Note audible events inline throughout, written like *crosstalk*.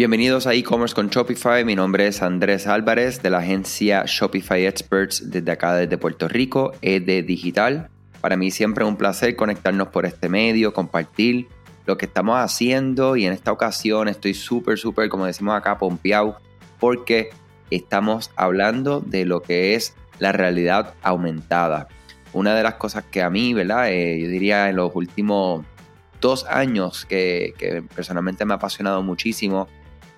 Bienvenidos a e-commerce con Shopify. Mi nombre es Andrés Álvarez de la agencia Shopify Experts desde acá desde Puerto Rico, ED Digital. Para mí siempre es un placer conectarnos por este medio, compartir lo que estamos haciendo y en esta ocasión estoy súper, súper, como decimos acá, pompeado porque estamos hablando de lo que es la realidad aumentada. Una de las cosas que a mí, ¿verdad? Eh, yo diría en los últimos dos años que, que personalmente me ha apasionado muchísimo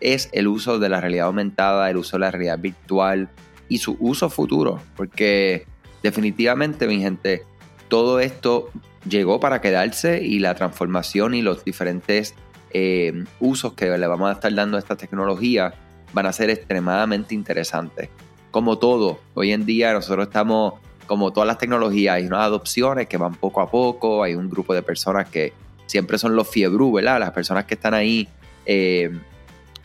es el uso de la realidad aumentada, el uso de la realidad virtual y su uso futuro. Porque definitivamente, mi gente, todo esto llegó para quedarse y la transformación y los diferentes eh, usos que le vamos a estar dando a esta tecnología van a ser extremadamente interesantes. Como todo, hoy en día nosotros estamos, como todas las tecnologías, hay unas adopciones que van poco a poco, hay un grupo de personas que siempre son los fiebrú, ¿verdad? Las personas que están ahí eh,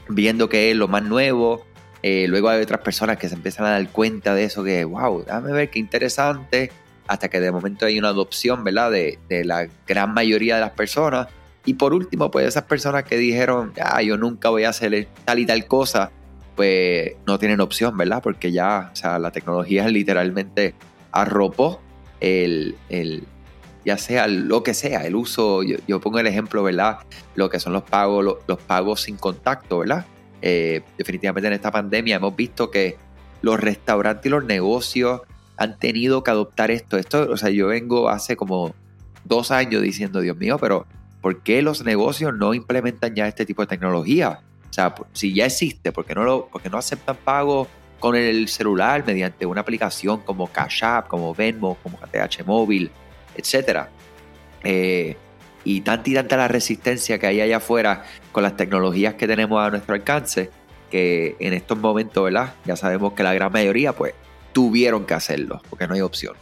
viendo que es lo más nuevo. Eh, luego hay otras personas que se empiezan a dar cuenta de eso, que, wow, déjame ver qué interesante, hasta que de momento hay una adopción, ¿verdad? De, de la gran mayoría de las personas. Y por último, pues esas personas que dijeron, ah, yo nunca voy a hacer tal y tal cosa, pues no tienen opción, ¿verdad? Porque ya, o sea, la tecnología *laughs* literalmente arropó el, el ya sea lo que sea, el uso, yo, pongo el ejemplo, ¿verdad? Lo que son los pagos, los, pagos sin contacto, ¿verdad? Eh, definitivamente en esta pandemia hemos visto que los restaurantes y los negocios han tenido que adoptar esto. Esto, o sea, yo vengo hace como dos años diciendo, Dios mío, pero ¿por qué los negocios no implementan ya este tipo de tecnología? O sea, si ya existe, ¿por qué no, lo, por no aceptan pagos con el celular mediante una aplicación como Cash App, como Venmo, como ATH Móvil? Etcétera. Eh, y tanta y tanta la resistencia que hay allá afuera con las tecnologías que tenemos a nuestro alcance, que en estos momentos, ¿verdad? Ya sabemos que la gran mayoría, pues, tuvieron que hacerlo, porque no hay opción.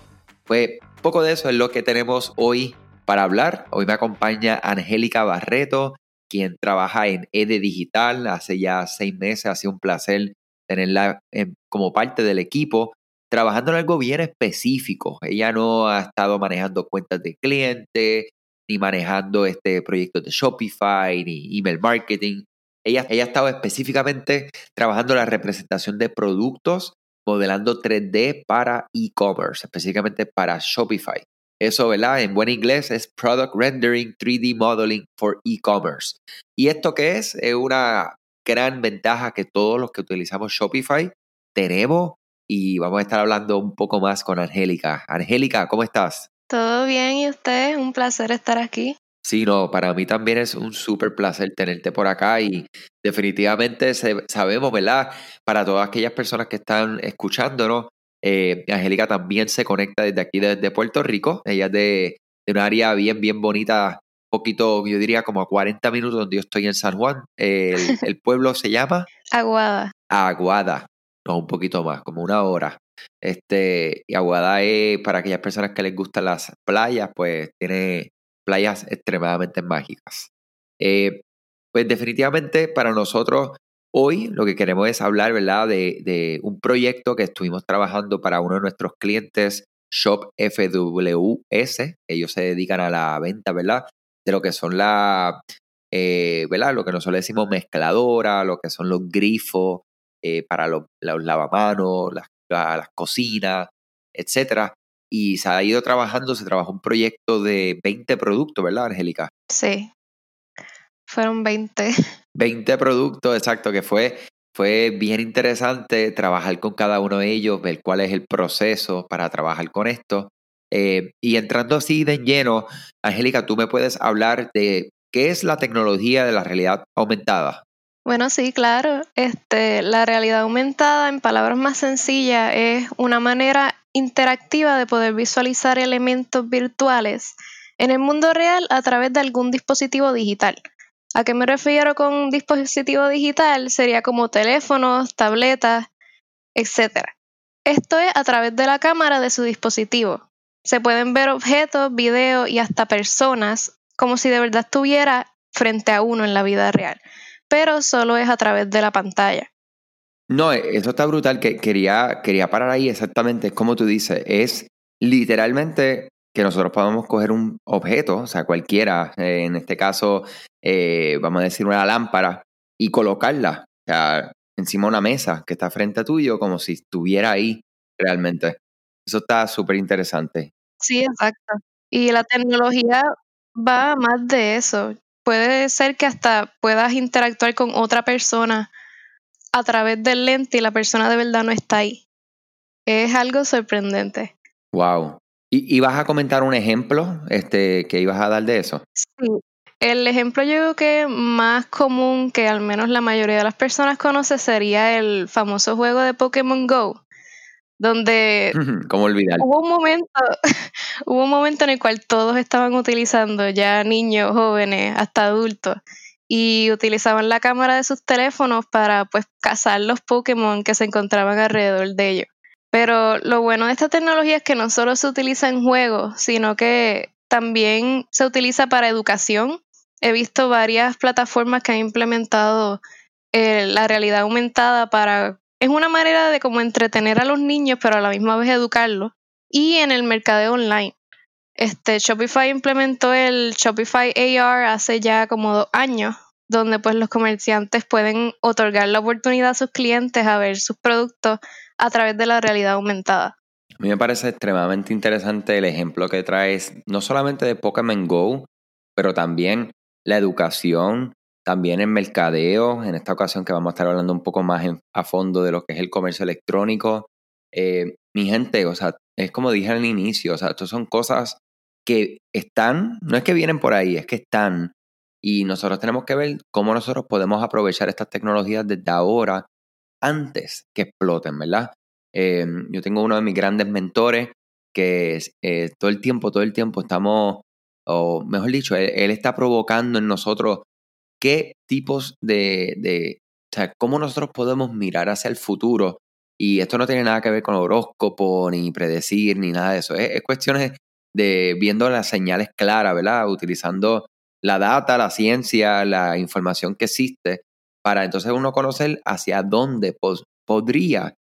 Pues poco de eso es lo que tenemos hoy para hablar. Hoy me acompaña Angélica Barreto, quien trabaja en EDE Digital hace ya seis meses. Ha sido un placer tenerla como parte del equipo trabajando en algo bien específico. Ella no ha estado manejando cuentas de clientes, ni manejando este proyecto de Shopify, ni email marketing. Ella, ella ha estado específicamente trabajando la representación de productos, modelando 3D para e-commerce, específicamente para Shopify. Eso, ¿verdad? En buen inglés es Product Rendering 3D Modeling for E-Commerce. ¿Y esto qué es? Es una gran ventaja que todos los que utilizamos Shopify tenemos y vamos a estar hablando un poco más con Angélica. Angélica, ¿cómo estás? Todo bien, ¿y usted? Un placer estar aquí. Sí, no, para mí también es un súper placer tenerte por acá y definitivamente sabemos, ¿verdad? Para todas aquellas personas que están escuchándonos, eh, Angélica también se conecta desde aquí, desde Puerto Rico. Ella es de, de un área bien, bien bonita, poquito, yo diría como a 40 minutos donde yo estoy en San Juan. El, *laughs* el pueblo se llama... Aguada. Aguada no, un poquito más, como una hora. Este, y Aguada es para aquellas personas que les gustan las playas, pues tiene playas extremadamente mágicas. Eh, pues definitivamente para nosotros hoy lo que queremos es hablar, ¿verdad? De, un proyecto que estuvimos trabajando para uno de nuestros clientes, Shop FWS. Ellos se dedican a la venta, ¿verdad? De lo que son la, eh, ¿verdad? Lo que nosotros decimos mezcladora, lo que son los grifos, eh, para los, lavamanos, las, las cocinas, etcétera. Y se ha ido trabajando, se trabajó un proyecto de 20 productos, ¿verdad, Angélica? Sí, fueron 20. 20 *laughs* productos, exacto, que fue, fue bien interesante trabajar con cada uno de ellos, ver cuál es el proceso para trabajar con esto. Eh, y entrando así de lleno, Angélica, tú me puedes hablar de qué es la tecnología de la realidad aumentada. Bueno, sí, claro. Este, la realidad aumentada, en palabras más sencillas, es una manera interactiva de poder visualizar elementos virtuales en el mundo real a través de algún dispositivo digital. ¿A qué me refiero con un dispositivo digital? Sería como teléfonos, tabletas, etc. Esto es a través de la cámara de su dispositivo. Se pueden ver objetos, videos y hasta personas como si de verdad estuviera frente a uno en la vida real pero solo es a través de la pantalla. No, e, eso está brutal, que quería, quería parar ahí exactamente, es como tú dices, es literalmente que nosotros podamos coger un objeto, o sea, cualquiera, eh, en este caso, eh, vamos a decir una lámpara, y colocarla encima de una mesa que está frente a tuyo como si estuviera ahí realmente. Eso está súper interesante. Sí, exacto. Y la tecnología va más de eso. Puede ser que hasta puedas interactuar con otra persona a través del lente y la persona de verdad no está ahí. Es algo sorprendente. Wow. ¿Y, vas a comentar un ejemplo este, que ibas a dar de eso? Sí. El ejemplo yo creo que más común que al menos la mayoría de las personas conoce sería el famoso juego de Pokémon Go, donde ¿Cómo olvidar? Hubo un momento, *laughs* hubo un momento en el cual todos estaban utilizando, ya niños, jóvenes, hasta adultos, y utilizaban la cámara de sus teléfonos para pues cazar los Pokémon que se encontraban alrededor de ellos. Pero lo bueno de esta tecnología es que no solo se utiliza en juegos, sino que también se utiliza para educación. He visto varias plataformas que han implementado eh, la realidad aumentada para... Es una manera de como entretener a los niños, pero a la misma vez educarlos. Y en el mercadeo online. Este, Shopify implementó el Shopify AR hace ya como dos años, donde pues los comerciantes pueden otorgar la oportunidad a sus clientes a ver sus productos a través de la realidad aumentada. A mí me parece extremadamente interesante el ejemplo que traes, no solamente de Pokémon Go, pero también la educación, también el mercadeo, en esta ocasión que vamos a estar hablando un poco más a fondo de lo que es el comercio electrónico. Eh, mi gente, o sea, es como dije al inicio, o sea, estas son cosas que están, no es que vienen por ahí, es que están. Y nosotros tenemos que ver cómo nosotros podemos aprovechar estas tecnologías desde ahora antes que exploten, ¿verdad? Em, yo tengo uno de mis grandes mentores que eh, todo el tiempo, todo el tiempo estamos, o mejor dicho, él, está provocando en nosotros qué tipos de, de, o sea, cómo nosotros podemos mirar hacia el futuro. Y esto no tiene nada que ver con horóscopo, ni predecir, ni nada de eso. Es, es cuestiones de viendo las señales claras, ¿verdad? Utilizando la data, la ciencia, la información que existe para entonces uno conocer hacia dónde podría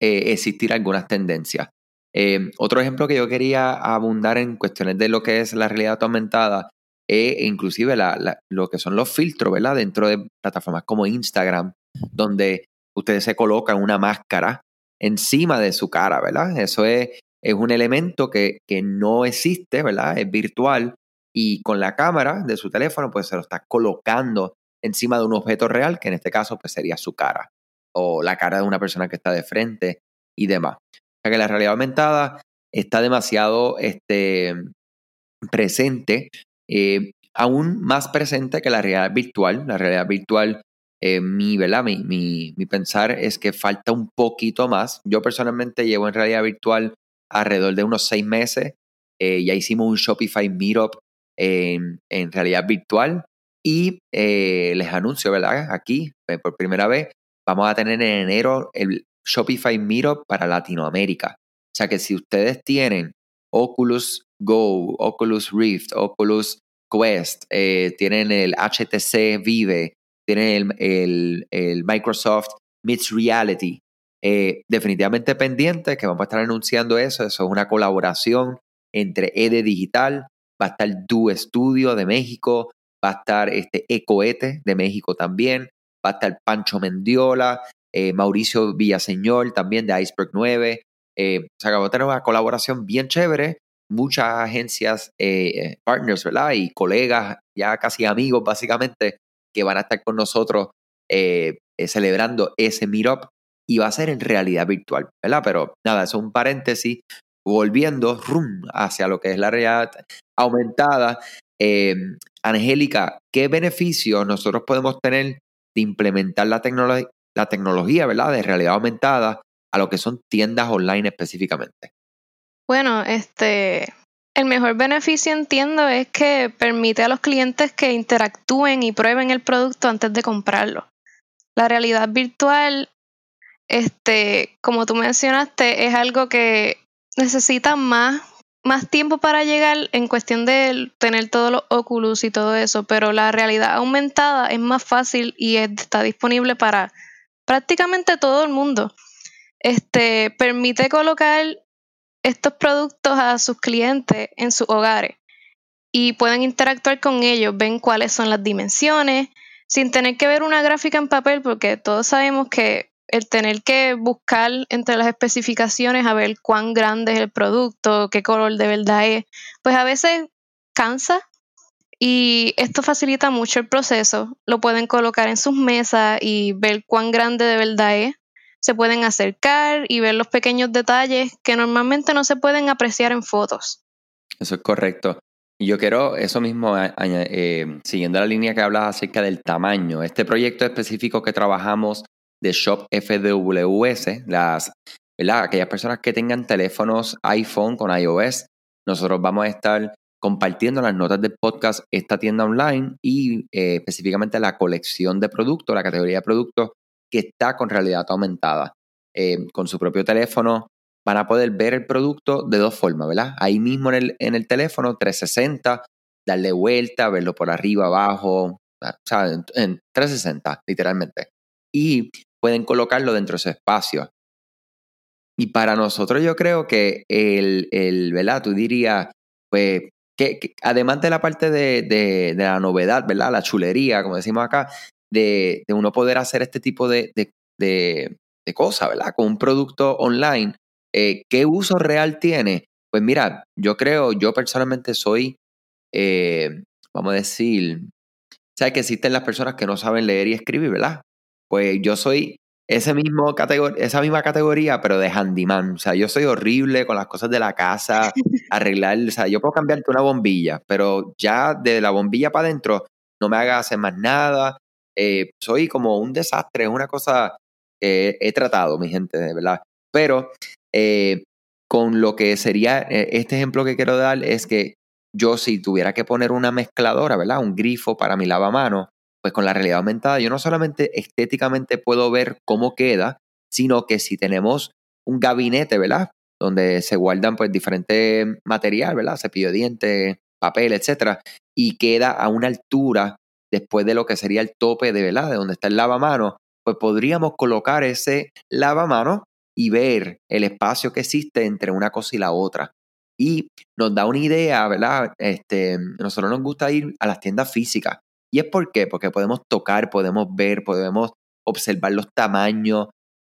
eh, existir algunas tendencias. Eh, otro ejemplo que yo quería abundar en cuestiones de lo que es la realidad aumentada e inclusive lo que son los filtros, ¿verdad? Dentro de plataformas como Instagram, donde ustedes se colocan una máscara encima de su cara, ¿verdad? Eso es, un elemento que, que, no existe, ¿verdad? Es virtual y con la cámara de su teléfono pues se lo está colocando encima de un objeto real, que en este caso pues sería su cara o la cara de una persona que está de frente y demás. O sea que la realidad aumentada está demasiado este, presente, eh, aún más presente que la realidad virtual. La realidad virtual, eh, mi, ¿verdad? Mi, mi, mi, pensar es que falta un poquito más. Yo personalmente llevo en realidad virtual alrededor de unos seis meses. Eh, ya hicimos un Shopify Meetup en, en realidad virtual y eh, les anuncio, ¿verdad? Aquí, eh, por primera vez, vamos a tener en enero el Shopify Meetup para Latinoamérica. O sea que si ustedes tienen Oculus Go, Oculus Rift, Oculus Quest, eh, tienen el HTC Vive, tienen el, Microsoft Mixed Reality, definitivamente pendiente que vamos a estar anunciando eso. Eso es una colaboración entre EDE Digital, va a estar Du Studio de México, va a estar este Ecoete de México también, va a estar Pancho Mendiola, eh, Mauricio Villaseñor también de Iceberg 9. Eh, o sea, vamos a tener una colaboración bien chévere, muchas agencias, eh, partners, ¿verdad? Y colegas, ya casi amigos básicamente, que van a estar con nosotros celebrando ese meetup y va a ser en realidad virtual, ¿verdad? Pero nada, es un paréntesis, volviendo rum, hacia lo que es la realidad aumentada. Angélica, ¿qué beneficios nosotros podemos tener de implementar la, la tecnología, ¿verdad? De realidad aumentada a lo que son tiendas online específicamente. Bueno, este, el mejor beneficio entiendo es que permite a los clientes que interactúen y prueben el producto antes de comprarlo. La realidad virtual, este, como tú mencionaste, es algo que necesita más más tiempo para llegar en cuestión de tener todos los Oculus y todo eso, pero la realidad aumentada es más fácil y está disponible para prácticamente todo el mundo. Este permite colocar estos productos a sus clientes en sus hogares y pueden interactuar con ellos, ven cuáles son las dimensiones, sin tener que ver una gráfica en papel, porque todos sabemos que el tener que buscar entre las especificaciones a ver cuán grande es el producto, qué color de verdad es, pues a veces cansa y esto facilita mucho el proceso. Lo pueden colocar en sus mesas y ver cuán grande de verdad es. Se pueden acercar y ver los pequeños detalles que normalmente no se pueden apreciar en fotos. Eso es correcto. Yo quiero eso mismo, eh, siguiendo la línea que hablas acerca del tamaño. Este proyecto específico que trabajamos de Shop FWS, las, aquellas personas que tengan teléfonos iPhone con iOS, nosotros vamos a estar compartiendo las notas del podcast esta tienda online y eh, específicamente la colección de productos, la categoría de productos que está con realidad aumentada. Eh, con su propio teléfono van a poder ver el producto de dos formas, ¿verdad? Ahí mismo en el, en el teléfono, 360, darle vuelta, verlo por arriba, abajo, o sea, en, 360, literalmente. Y pueden colocarlo dentro de ese espacio. Y para nosotros yo creo que el, el ¿verdad? Tú dirías, pues, que, además de la parte de, de, la novedad, ¿verdad? La chulería, como decimos acá, de, de uno poder hacer este tipo de, de, cosas, ¿verdad? Con un producto online, eh, ¿Qué uso real tiene? Pues mira, yo creo, yo personalmente soy, eh, vamos a decir, ¿sabes que existen las personas que no saben leer y escribir, verdad? Pues yo soy ese mismo esa misma categoría, pero de handyman. O sea, yo soy horrible con las cosas de la casa, *laughs* arreglar, o sea, yo puedo cambiarte una bombilla, pero ya de la bombilla para adentro no me haga hacer más nada. Eh, soy como un desastre, es una cosa que he tratado, mi gente, de verdad. Pero eh, con lo que sería, eh, este ejemplo que quiero dar es que yo si tuviera que poner una mezcladora, ¿verdad? Un grifo para mi lavamanos, pues con la realidad aumentada yo no solamente estéticamente puedo ver cómo queda, sino que si tenemos un gabinete, ¿verdad? Donde se guardan pues diferentes material, ¿verdad? Cepillo de dientes, papel, etcétera, y queda a una altura después de lo que sería el tope de, ¿verdad? De donde está el lavamanos, pues podríamos colocar ese lavamanos y ver el espacio que existe entre una cosa y la otra. Y nos da una idea, ¿verdad? Este, nosotros nos gusta ir a las tiendas físicas. ¿Y es por qué? Porque podemos tocar, podemos ver, podemos observar los tamaños.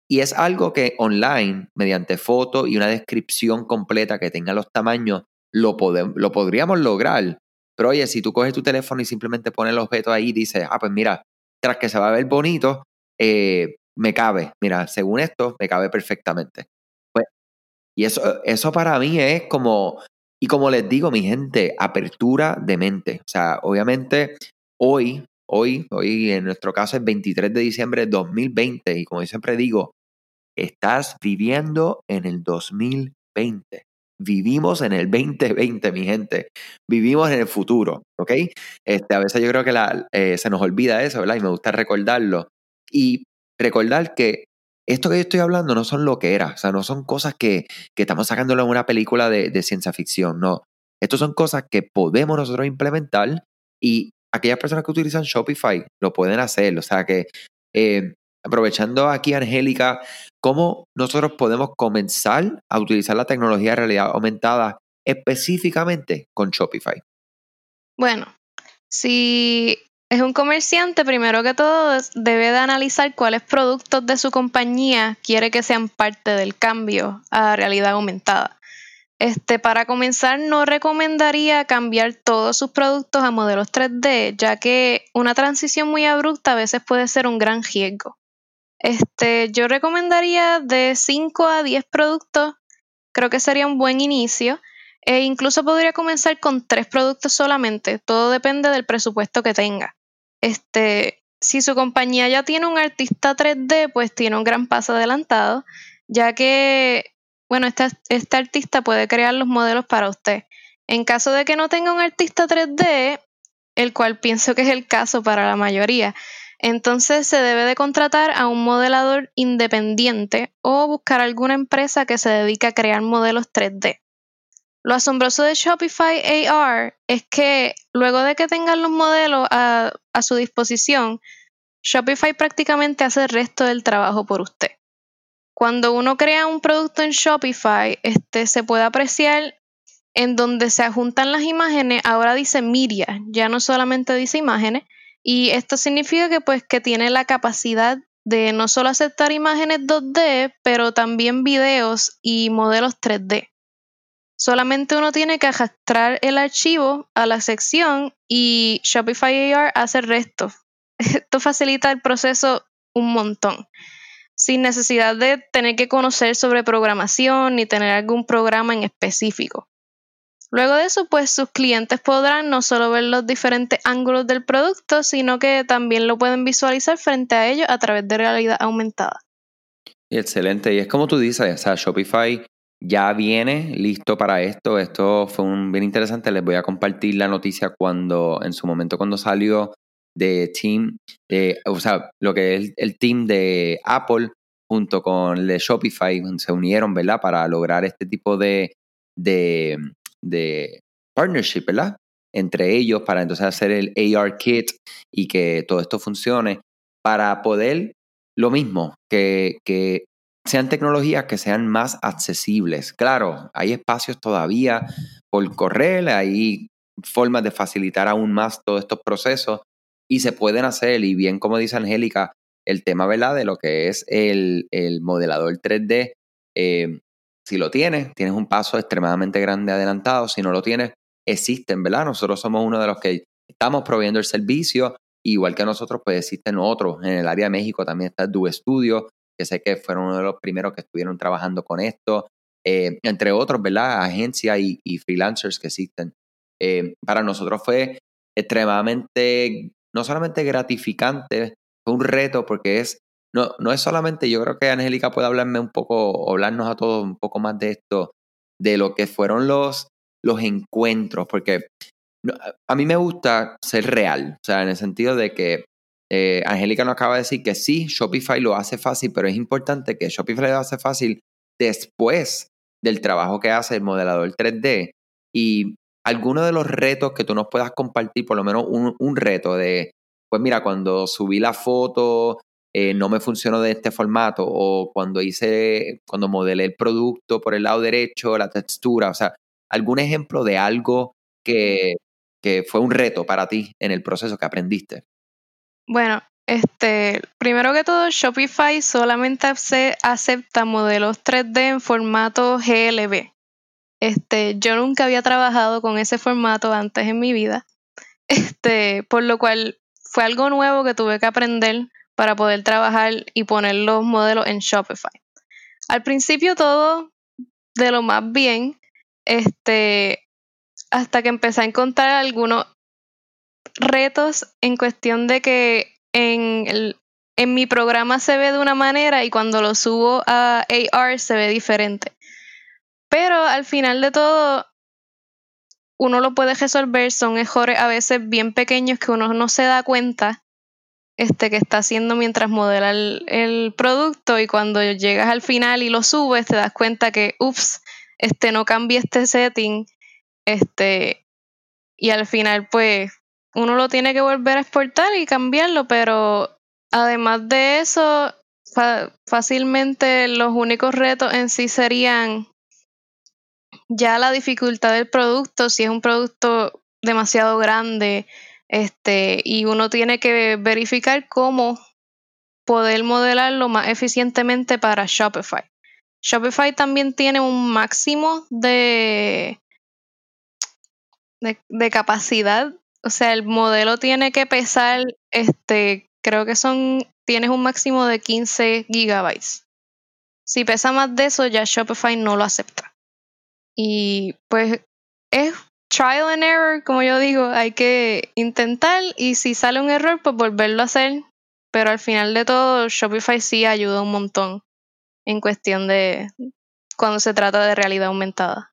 Y es algo que online, mediante foto y una descripción completa que tenga los tamaños, lo, lo podríamos lograr. Pero oye, si tú coges tu teléfono y simplemente pones el objeto ahí y dices, ah, pues mira, tras que se va a ver bonito, eh, me cabe. Mira, según esto, me cabe perfectamente. Pues, y eso, eso para mí es como, y como les digo, mi gente, apertura de mente. O sea, obviamente, hoy, hoy, hoy en nuestro caso es 23 de diciembre de 2020, y como yo siempre digo, estás viviendo en el 2020. Vivimos en el 2020, mi gente. Vivimos en el futuro, ¿ok? Este, a veces yo creo que eh, se nos olvida eso, ¿verdad? Y me gusta recordarlo. Y recordar que esto que yo estoy hablando no son lo que era, o sea, no son cosas que, que estamos sacándolo en una película de, ciencia ficción, no. Estas son cosas que podemos nosotros implementar y aquellas personas que utilizan Shopify lo pueden hacer. O sea que, eh, aprovechando aquí, Angélica, ¿cómo nosotros podemos comenzar a utilizar la tecnología de realidad aumentada específicamente con Shopify? Bueno, si es un comerciante, primero que todo, debe de analizar cuáles productos de su compañía quiere que sean parte del cambio a realidad aumentada. Este, para comenzar, no recomendaría cambiar todos sus productos a modelos 3D, ya que una transición muy abrupta a veces puede ser un gran riesgo. Este, yo recomendaría de 5 a 10 productos, creo que sería un buen inicio. E incluso podría comenzar con tres productos solamente, todo depende del presupuesto que tenga. Este, si su compañía ya tiene un artista 3D, pues tiene un gran paso adelantado, ya que, bueno, este, este artista puede crear los modelos para usted. En caso de que no tenga un artista 3D, el cual pienso que es el caso para la mayoría, entonces se debe de contratar a un modelador independiente o buscar alguna empresa que se dedique a crear modelos 3D. Lo asombroso de Shopify AR es que luego de que tengan los modelos a, su disposición, Shopify prácticamente hace el resto del trabajo por usted. Cuando uno crea un producto en Shopify, este, se puede apreciar en donde se adjuntan las imágenes, ahora dice media, ya no solamente dice imágenes, Y esto significa que pues que tiene la capacidad de no solo aceptar imágenes 2D, pero también videos y modelos 3D. Solamente uno tiene que arrastrar el archivo a la sección y Shopify AR hace el resto. *laughs* Esto facilita el proceso un montón, sin necesidad de tener que conocer sobre programación ni tener algún programa en específico. Luego de eso, pues sus clientes podrán no solo ver los diferentes ángulos del producto, sino que también lo pueden visualizar frente a ellos a través de realidad aumentada. Excelente, y es como tú dices, o sea, Shopify ya viene listo para esto. Esto fue un bien interesante. Les voy a compartir la noticia cuando, en su momento, cuando salió de Team, o sea, lo que es el team de Apple junto con Shopify se unieron, ¿verdad? Para lograr este tipo de, de de partnership, ¿verdad? Entre ellos para entonces hacer el AR kit y que todo esto funcione para poder lo mismo, que, que sean tecnologías que sean más accesibles. Claro, hay espacios todavía por correr, hay formas de facilitar aún más todos estos procesos y se pueden hacer. Y bien, como dice Angélica, el tema, ¿verdad? De lo que es el, el modelador 3D, eh, si lo tienes, tienes un paso extremadamente grande adelantado. Si no lo tienes, existen, ¿verdad? Nosotros somos uno de los que estamos proveyendo el servicio. Igual que nosotros, pues existen otros. En el área de México también está Du Studio, que sé que fueron uno de los primeros que estuvieron trabajando con esto. Eh, entre otros, ¿verdad? Agencias y, freelancers que existen. Eh, para nosotros fue extremadamente, no solamente gratificante, fue un reto porque es no, no es solamente, yo creo que Angélica puede hablarme un poco, hablarnos a todos un poco más de esto, de lo que fueron los, los encuentros, porque a mí me gusta ser real, o sea, en el sentido de que eh, Angélica nos acaba de decir que sí, Shopify lo hace fácil, pero es importante que Shopify lo hace fácil después del trabajo que hace el modelador 3D y alguno de los retos que tú nos puedas compartir, por lo menos un, un reto de, pues mira, cuando subí la foto eh, no me funcionó de este formato o cuando hice, cuando modelé el producto por el lado derecho, la textura, o sea, algún ejemplo de algo que, que fue un reto para ti en el proceso que aprendiste. Bueno, este, primero que todo, Shopify solamente acepta modelos 3D en formato GLB. Este, yo nunca había trabajado con ese formato antes en mi vida. Este, por lo cual fue algo nuevo que tuve que aprender para poder trabajar y poner los modelos en Shopify. Al principio todo de lo más bien, este, hasta que empecé a encontrar algunos retos en cuestión de que en, en mi programa se ve de una manera y cuando lo subo a AR se ve diferente. Pero al final de todo, uno lo puede resolver, son errores a veces bien pequeños que uno no se da cuenta este, que está haciendo mientras modela el, producto y cuando llegas al final y lo subes te das cuenta que, ups, este, no cambié este setting, este, y al final pues uno lo tiene que volver a exportar y cambiarlo, pero además de eso, fácilmente los únicos retos en sí serían ya la dificultad del producto, si es un producto demasiado grande, este, y uno tiene que verificar cómo poder modelarlo más eficientemente para Shopify. Shopify también tiene un máximo de, de, capacidad. O sea, el modelo tiene que pesar, este, creo que son, tienes un máximo de 15 gigabytes. Si pesa más de eso, ya Shopify no lo acepta. Y pues es trial and error, como yo digo, hay que intentar y si sale un error, pues volverlo a hacer. Pero al final de todo, Shopify sí ayuda un montón en cuestión de cuando se trata de realidad aumentada.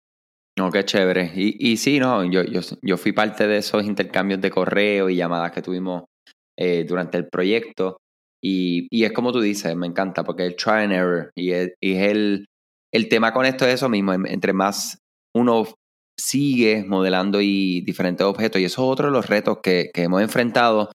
No, qué chévere. Y, y sí, no, yo, yo, yo fui parte de esos intercambios de correo y llamadas que tuvimos eh, durante el proyecto. Y, y, es como tú dices, me encanta, porque es trial and error. Y es, y es el, el tema con esto es eso mismo. Entre más uno sigue modelando y diferentes objetos. Y eso es otro de los retos que, hemos enfrentado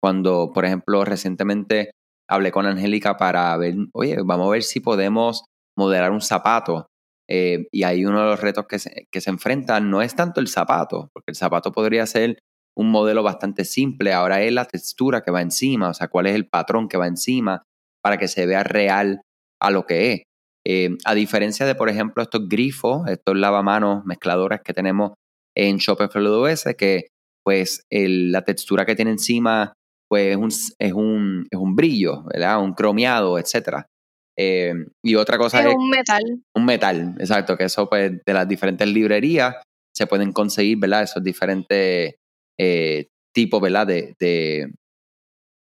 cuando, por ejemplo, recientemente hablé con Angélica para ver, oye, vamos a ver si podemos modelar un zapato. Eh, y ahí uno de los retos que se, que se enfrentan no es tanto el zapato, porque el zapato podría ser un modelo bastante simple, ahora es la textura que va encima, o sea, cuál es el patrón que va encima para que se vea real a lo que es. Eh, a diferencia de, por ejemplo, estos grifos, estos lavamanos mezcladores que tenemos en Shopify OS, que pues la textura que tiene encima pues es un, es un, es un brillo, ¿verdad? Un cromeado, etc. Eh, y otra cosa es, es... un metal. Un metal, exacto, que eso pues de las diferentes librerías se pueden conseguir, ¿verdad? Esos diferentes eh, tipos, ¿verdad? De, de,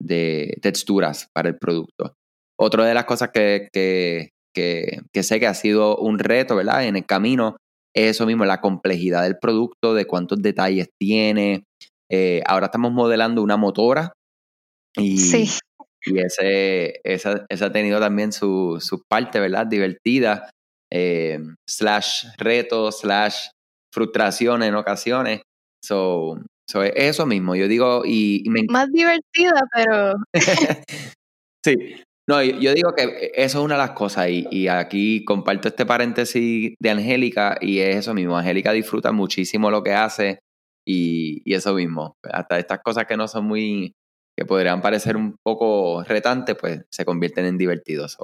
de, texturas para el producto. Otra de las cosas que, que, que, sé que ha sido un reto, ¿verdad? En el camino es eso mismo, la complejidad del producto, de cuántos detalles tiene. Eh, ahora estamos modelando una motora y, sí. y ese, esa, ha tenido también su, su parte, ¿verdad? Divertida, eh, slash reto, slash frustración en ocasiones. So, so eso mismo, yo digo, y, Más divertida, pero... *laughs* sí, no, yo, digo que eso es una de las cosas y, y, aquí comparto este paréntesis de Angélica y es eso mismo, Angélica disfruta muchísimo lo que hace y, eso mismo, hasta estas cosas que no son muy, que podrían parecer un poco retantes, pues se convierten en divertidos.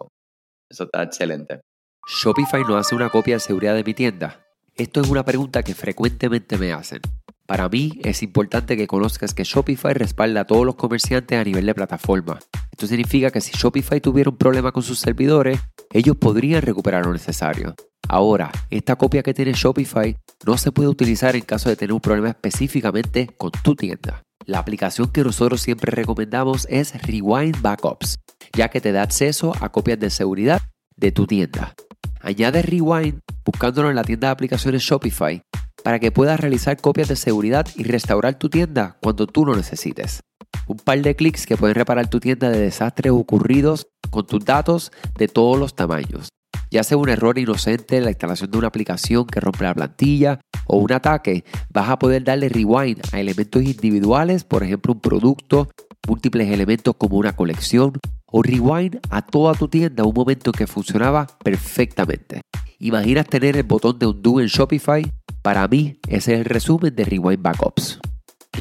eso está excelente. ¿Shopify no hace una copia de seguridad de mi tienda? Esto es una pregunta que frecuentemente me hacen. Para mí es importante que conozcas que Shopify respalda a todos los comerciantes a nivel de plataforma. Esto significa que si Shopify tuviera un problema con sus servidores, ellos podrían recuperar lo necesario. Ahora, esta copia que tiene Shopify no se puede utilizar en caso de tener un problema específicamente con tu tienda. La aplicación que nosotros siempre recomendamos es Rewind Backups, ya que te da acceso a copias de seguridad de tu tienda. Añade Rewind buscándolo en la tienda de aplicaciones Shopify para que puedas realizar copias de seguridad y restaurar tu tienda cuando tú lo necesites. Un par de clics que pueden reparar tu tienda de desastres ocurridos con tus datos de todos los tamaños. Ya sea un error inocente en la instalación de una aplicación que rompe la plantilla o un ataque, vas a poder darle rewind a elementos individuales, por ejemplo un producto, múltiples elementos como una colección o rewind a toda tu tienda un momento que funcionaba perfectamente. ¿Imaginas tener el botón de undo en Shopify? Para mí, ese es el resumen de Rewind Backups.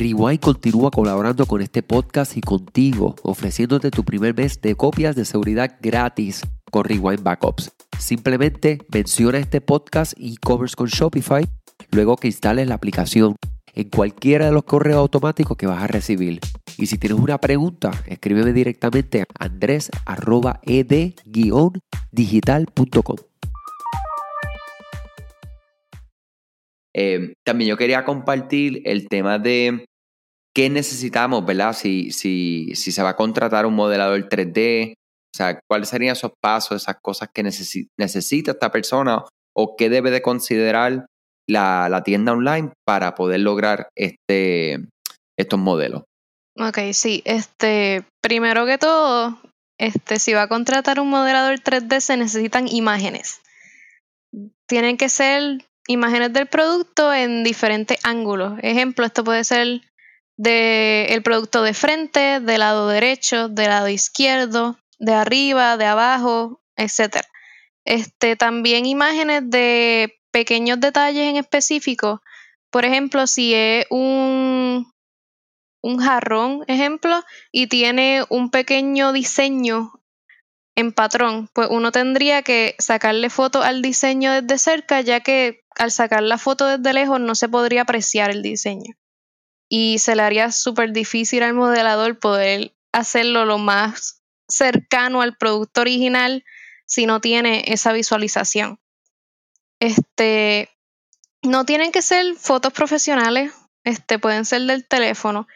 Rewind continúa colaborando con este podcast y contigo, ofreciéndote tu primer mes de copias de seguridad gratis con Rewind Backups. Simplemente menciona este podcast y covers con Shopify luego que instales la aplicación en cualquiera de los correos automáticos que vas a recibir. Y si tienes una pregunta, escríbeme directamente a andres.ed-digital.com. Eh, también yo quería compartir el tema de qué necesitamos, ¿verdad? Si, si, si se va a contratar un modelador 3D, o sea, cuáles serían esos pasos, esas cosas que necesita esta persona o qué debe de considerar la, la tienda online para poder lograr este, estos modelos. Ok, sí. Este, primero que todo, este, si va a contratar un modelador 3D se necesitan imágenes. Tienen que ser imágenes del producto en diferentes ángulos. Ejemplo, esto puede ser de el producto de frente, del lado derecho, del lado izquierdo, de arriba, de abajo, etc. Este, también imágenes de pequeños detalles en específico. Por ejemplo, si es un, un jarrón, ejemplo, y tiene un pequeño diseño en patrón, pues uno tendría que sacarle foto al diseño desde cerca, ya que al sacar la foto desde lejos no se podría apreciar el diseño. Y se le haría súper difícil al modelador poder hacerlo lo más cercano al producto original si no tiene esa visualización. Este, no tienen que ser fotos profesionales, este, pueden ser del teléfono.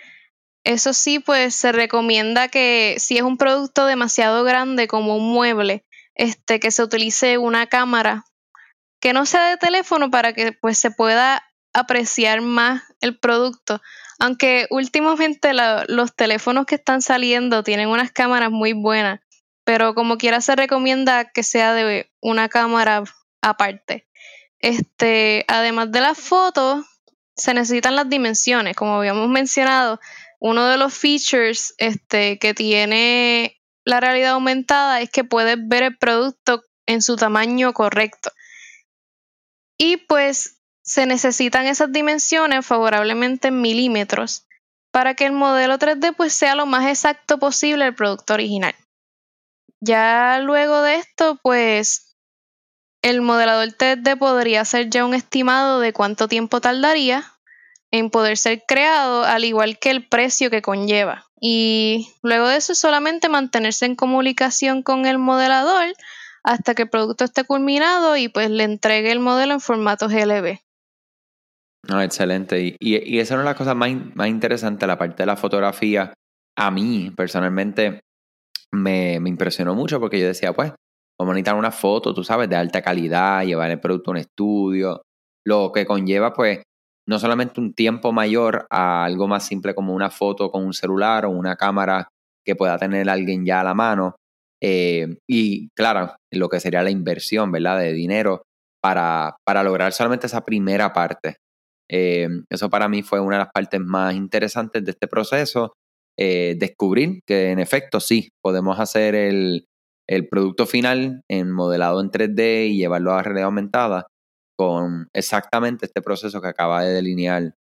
Eso sí, pues se recomienda que si es un producto demasiado grande como un mueble, este, que se utilice una cámara que no sea de teléfono para que pues se pueda apreciar más el producto. Aunque últimamente los teléfonos que están saliendo tienen unas cámaras muy buenas, pero como quiera se recomienda que sea de una cámara aparte. Este, además de las fotos, se necesitan las dimensiones, como habíamos mencionado. Uno de los features este, que tiene la realidad aumentada es que puedes ver el producto en su tamaño correcto. Y pues se necesitan esas dimensiones favorablemente en milímetros. para que el modelo 3D pues sea lo más exacto posible el producto original. Ya luego de esto, pues el modelador 3D podría hacer ya un estimado de cuánto tiempo tardaría en poder ser creado, al igual que el precio que conlleva. Y luego de eso solamente mantenerse en comunicación con el modelador hasta que el producto esté culminado y pues le entregue el modelo en formato GLB. No, excelente. Y, y, esa es una de las cosas más, más interesantes, la parte de la fotografía. A mí, personalmente, me, me impresionó mucho porque yo decía, pues, vamos a necesitar una foto, tú sabes, de alta calidad, llevar el producto a un estudio, lo que conlleva, pues, no solamente un tiempo mayor a algo más simple como una foto con un celular o una cámara que pueda tener alguien ya a la mano. Eh, y claro, lo que sería la inversión, ¿verdad? De dinero para, para lograr solamente esa primera parte. Eh, eso para mí fue una de las partes más interesantes de este proceso. Eh, descubrir que en efecto sí, podemos hacer el, el producto final en modelado en 3D y llevarlo a realidad aumentada con exactamente este proceso que acaba de delinear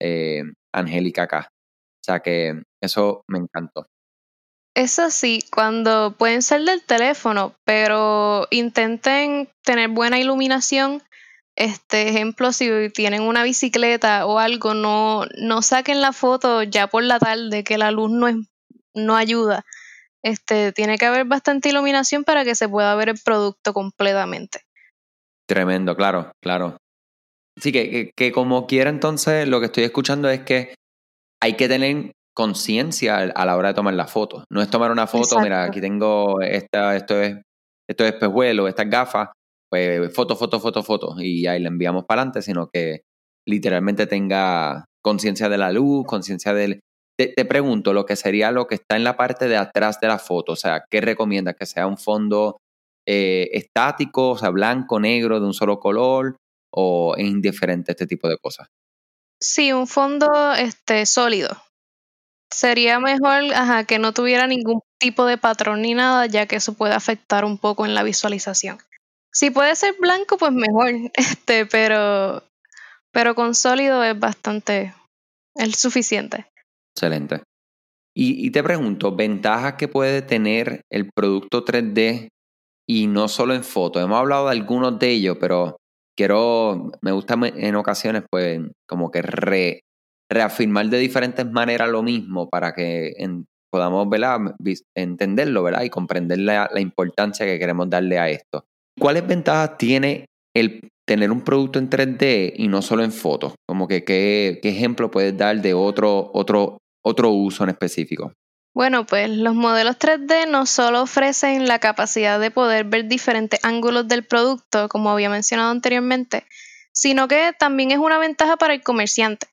eh, Angélica acá. O sea que eso me encantó. Eso sí, cuando pueden ser del teléfono, pero intenten tener buena iluminación. Este ejemplo, si tienen una bicicleta o algo, no, no saquen la foto ya por la tarde, que la luz no, es, no ayuda. Este, tiene que haber bastante iluminación para que se pueda ver el producto completamente. Tremendo, claro, claro. Sí, que, que, como quiera entonces lo que estoy escuchando es que hay que tener conciencia a la hora de tomar la foto. No es tomar una foto, mira, aquí tengo esta, esto es, esto es espejuelo, estas gafas, pues foto, foto, foto, foto, y ahí la enviamos para adelante, sino que literalmente tenga conciencia de la luz, conciencia del... Te, te, pregunto lo que sería lo que está en la parte de atrás de la foto, o sea, ¿qué recomiendas? ¿Que sea un fondo eh, estático, o sea, blanco, negro, de un solo color, o es indiferente este tipo de cosas? Sí, un fondo este, sólido. Sería mejor ajá, que no tuviera ningún tipo de patrón ni nada, ya que eso puede afectar un poco en la visualización. Si puede ser blanco, pues mejor, *laughs* este, pero, pero con sólido es bastante, es suficiente. Excelente. Y, y te pregunto, ventajas que puede tener el producto 3D y no solo en fotos. Hemos hablado de algunos de ellos, pero quiero, me gusta en ocasiones, pues, como que reafirmar de diferentes maneras lo mismo para que podamos entenderlo ¿verdad? y comprender la, importancia que queremos darle a esto. ¿Cuáles ventajas tiene el tener un producto en 3D y no solo en fotos? Como que qué, qué ejemplo puedes dar de otro, otro, otro uso en específico. Bueno, pues los modelos 3D no solo ofrecen la capacidad de poder ver diferentes ángulos del producto, como había mencionado anteriormente, sino que también es una ventaja para el comerciante.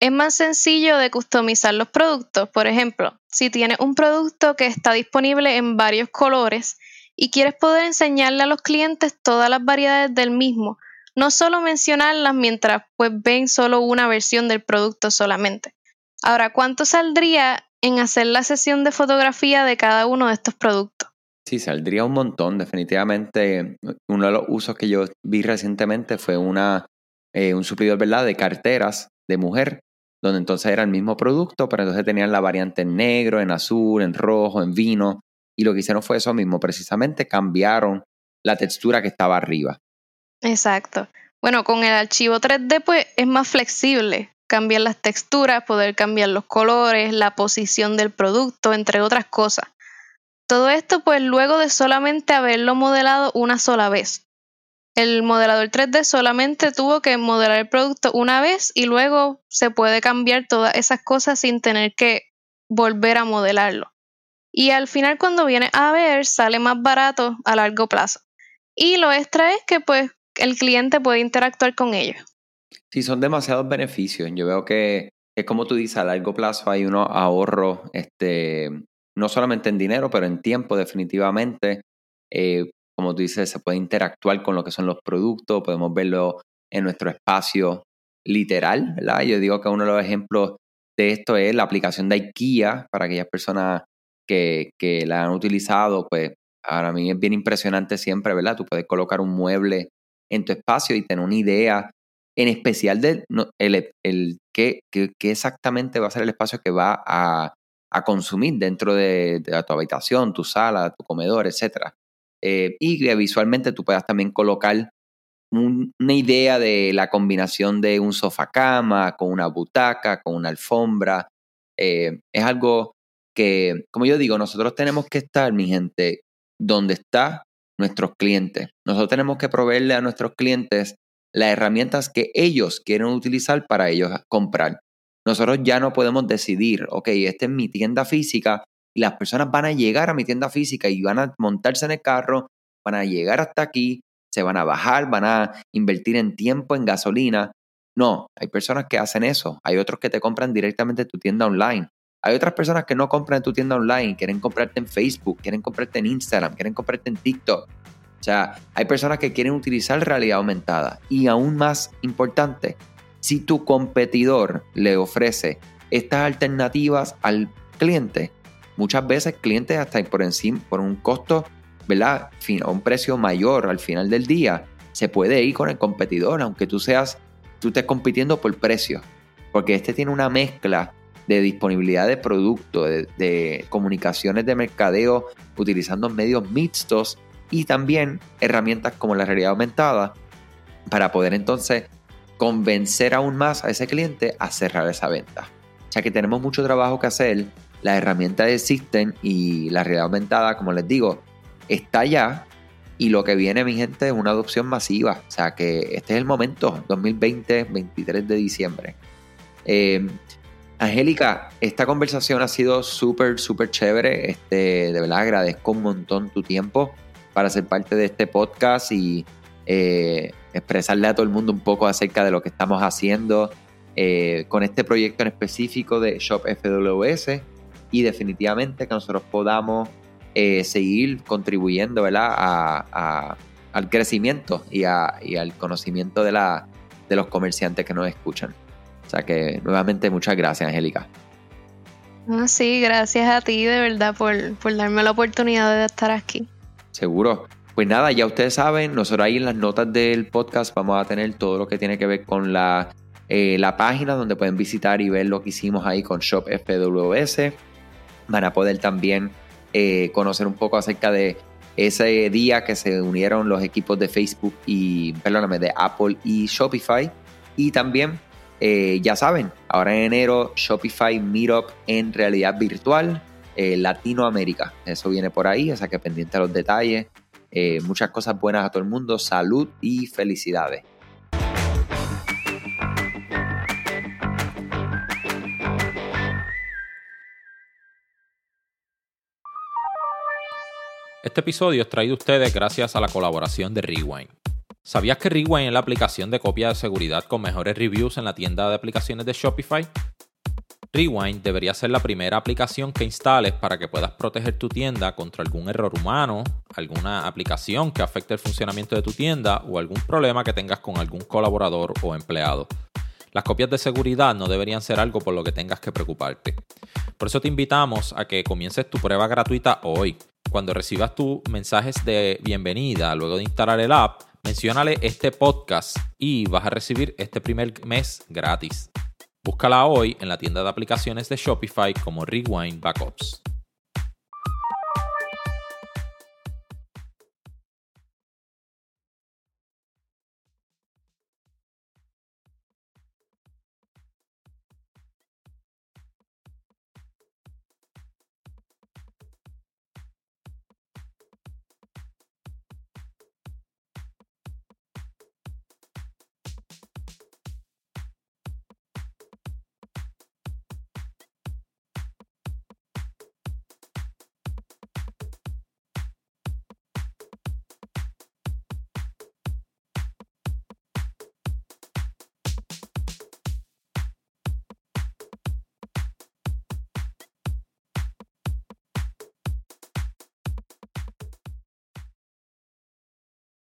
Es más sencillo de customizar los productos. Por ejemplo, si tienes un producto que está disponible en varios colores y quieres poder enseñarle a los clientes todas las variedades del mismo, no solo mencionarlas mientras pues ven solo una versión del producto solamente. Ahora, ¿cuánto saldría en hacer la sesión de fotografía de cada uno de estos productos. Sí, saldría un montón, definitivamente. Uno de los usos que yo vi recientemente fue una, eh, un suplidor de carteras de mujer, donde entonces era el mismo producto, pero entonces tenían la variante en negro, en azul, en rojo, en vino, y lo que hicieron fue eso mismo, precisamente cambiaron la textura que estaba arriba. Exacto. Bueno, con el archivo 3D pues es más flexible cambiar las texturas, poder cambiar los colores, la posición del producto, entre otras cosas. Todo esto pues luego de solamente haberlo modelado una sola vez. El modelador 3D solamente tuvo que modelar el producto una vez y luego se puede cambiar todas esas cosas sin tener que volver a modelarlo. Y al final cuando viene a ver sale más barato a largo plazo. Y lo extra es que pues el cliente puede interactuar con ellos. Sí, son demasiados beneficios. Yo veo que es como tú dices, a largo plazo hay unos ahorros, este, no solamente en dinero, pero en tiempo definitivamente. Eh, como tú dices, se puede interactuar con lo que son los productos, podemos verlo en nuestro espacio literal, ¿verdad? Yo digo que uno de los ejemplos de esto es la aplicación de IKEA para aquellas personas que, la han utilizado, pues para mí es bien impresionante siempre, ¿verdad? Tú puedes colocar un mueble en tu espacio y tener una idea en especial de el, el qué, exactamente va a ser el espacio que va a, consumir dentro de, tu habitación, tu sala, tu comedor, etc. Eh, y visualmente tú puedas también colocar una idea de la combinación de un sofá cama con una butaca, con una alfombra. Eh, es algo que, como yo digo, nosotros tenemos que estar, mi gente, donde está nuestros clientes. Nosotros tenemos que proveerle a nuestros clientes las herramientas que ellos quieren utilizar para ellos comprar. Nosotros ya no podemos decidir, ok, esta es mi tienda física y las personas van a llegar a mi tienda física y van a montarse en el carro, van a llegar hasta aquí, se van a bajar, van a invertir en tiempo, en gasolina. No, hay personas que hacen eso, hay otros que te compran directamente tu tienda online. Hay otras personas que no compran en tu tienda online, quieren comprarte en Facebook, quieren comprarte en Instagram, quieren comprarte en TikTok. O sea, hay personas que quieren utilizar realidad aumentada. Y aún más importante, si tu competidor le ofrece estas alternativas al cliente, muchas veces clientes hasta por encima, por un costo, ¿verdad? A un precio mayor al final del día, se puede ir con el competidor, aunque tú seas, tú estés compitiendo por precio. Porque este tiene una mezcla de disponibilidad de producto, de, comunicaciones de mercadeo utilizando medios mixtos y también herramientas como la realidad aumentada para poder entonces convencer aún más a ese cliente a cerrar esa venta. O sea que tenemos mucho trabajo que hacer, las herramientas existen y la realidad aumentada, como les digo, está ya y lo que viene, mi gente, es una adopción masiva. O sea que este es el momento, 2020, 23 de diciembre. Eh, Angélica, esta conversación ha sido súper, súper chévere. Este, de verdad agradezco un montón tu tiempo para ser parte de este podcast y eh, expresarle a todo el mundo un poco acerca de lo que estamos haciendo eh, con este proyecto en específico de Shop FWS y definitivamente que nosotros podamos eh, seguir contribuyendo ¿verdad? al crecimiento y, al conocimiento de, la, de los comerciantes que nos escuchan. O sea que nuevamente muchas gracias, Angélica. sí, gracias a ti de verdad por, por darme la oportunidad de estar aquí. Seguro. Pues nada, ya ustedes saben, nosotros ahí en las notas del podcast vamos a tener todo lo que tiene que ver con la, eh, la página donde pueden visitar y ver lo que hicimos ahí con Shop FWS. Van a poder también eh, conocer un poco acerca de ese día que se unieron los equipos de Facebook y, perdóname, de Apple y Shopify. Y también, eh, ya saben, ahora en enero Shopify Meetup en realidad virtual eh, Latinoamérica. Eso viene por ahí, o sea que pendiente a los detalles. Eh, muchas cosas buenas a todo el mundo, salud y felicidades. Este episodio es traído a ustedes gracias a la colaboración de Rewind. ¿Sabías que Rewind es la aplicación de copia de seguridad con mejores reviews en la tienda de aplicaciones de Shopify? Rewind debería ser la primera aplicación que instales para que puedas proteger tu tienda contra algún error humano, alguna aplicación que afecte el funcionamiento de tu tienda o algún problema que tengas con algún colaborador o empleado. Las copias de seguridad no deberían ser algo por lo que tengas que preocuparte. Por eso te invitamos a que comiences tu prueba gratuita hoy. Cuando recibas tus mensajes de bienvenida luego de instalar el app, menciónale este podcast y vas a recibir este primer mes gratis. Búscala hoy en la tienda de aplicaciones de Shopify como Rewind Backups.